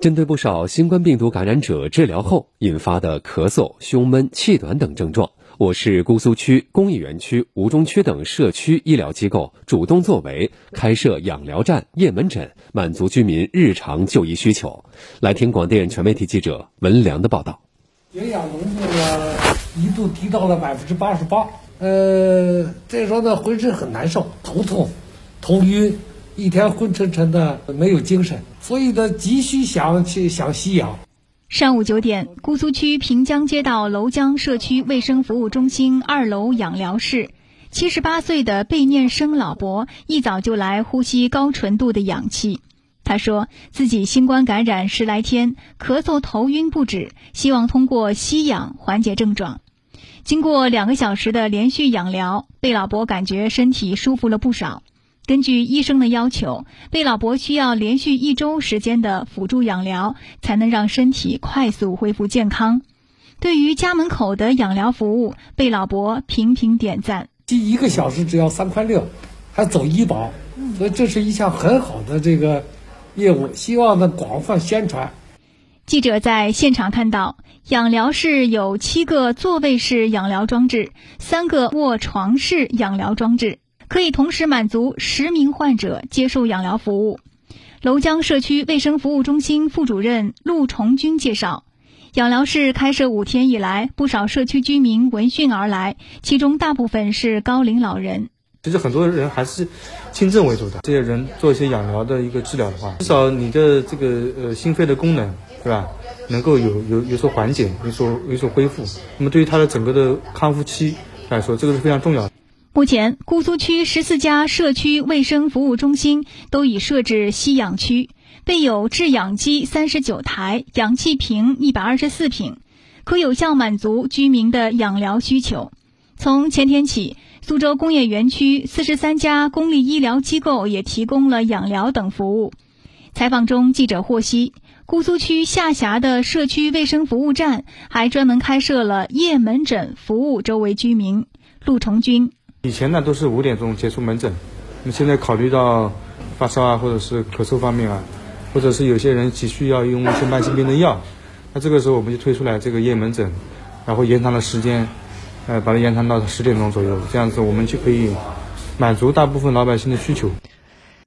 针对不少新冠病毒感染者治疗后引发的咳嗽、胸闷、气短等症状，我市姑苏区工业园区、吴中区等社区医疗机构主动作为，开设养疗站、夜门诊，满足居民日常就医需求。来听广电全媒体记者文良的报道。营养浓度呢一度低到了百分之八十八，呃，这时候呢浑身很难受，头痛、头晕。一天昏沉沉的，没有精神，所以呢，急需想去想吸氧。上午九点，姑苏区平江街道娄江社区卫生服务中心二楼养疗室，七十八岁的贝念生老伯一早就来呼吸高纯度的氧气。他说自己新冠感染十来天，咳嗽头晕不止，希望通过吸氧缓解症状。经过两个小时的连续养疗，贝老伯感觉身体舒服了不少。根据医生的要求，贝老伯需要连续一周时间的辅助养疗，才能让身体快速恢复健康。对于家门口的养疗服务，贝老伯频频点赞。第一个小时只要三块六，还走医保，所以这是一项很好的这个业务，希望呢广泛宣传。记者在现场看到，养疗室有七个座位式养疗装置，三个卧床式养疗装置。可以同时满足十名患者接受养疗服务。娄江社区卫生服务中心副主任陆崇军介绍，养疗室开设五天以来，不少社区居民闻讯而来，其中大部分是高龄老人。其实很多人还是轻症为主的，这些人做一些养疗的一个治疗的话，至少你的这个呃心肺的功能，对吧，能够有有有所缓解，有所有所恢复。那么对于他的整个的康复期来说，这个是非常重要的。目前，姑苏区十四家社区卫生服务中心都已设置吸氧区，备有制氧机三十九台、氧气瓶一百二十四瓶，可有效满足居民的养疗需求。从前天起，苏州工业园区四十三家公立医疗机构也提供了养疗等服务。采访中，记者获悉，姑苏区下辖的社区卫生服务站还专门开设了夜门诊服务周围居民。陆崇军。以前呢都是五点钟结束门诊，那么现在考虑到发烧啊，或者是咳嗽方面啊，或者是有些人急需要用一些慢性病的药，那这个时候我们就推出来这个夜门诊，然后延长了时间，呃，把它延长到十点钟左右，这样子我们就可以满足大部分老百姓的需求。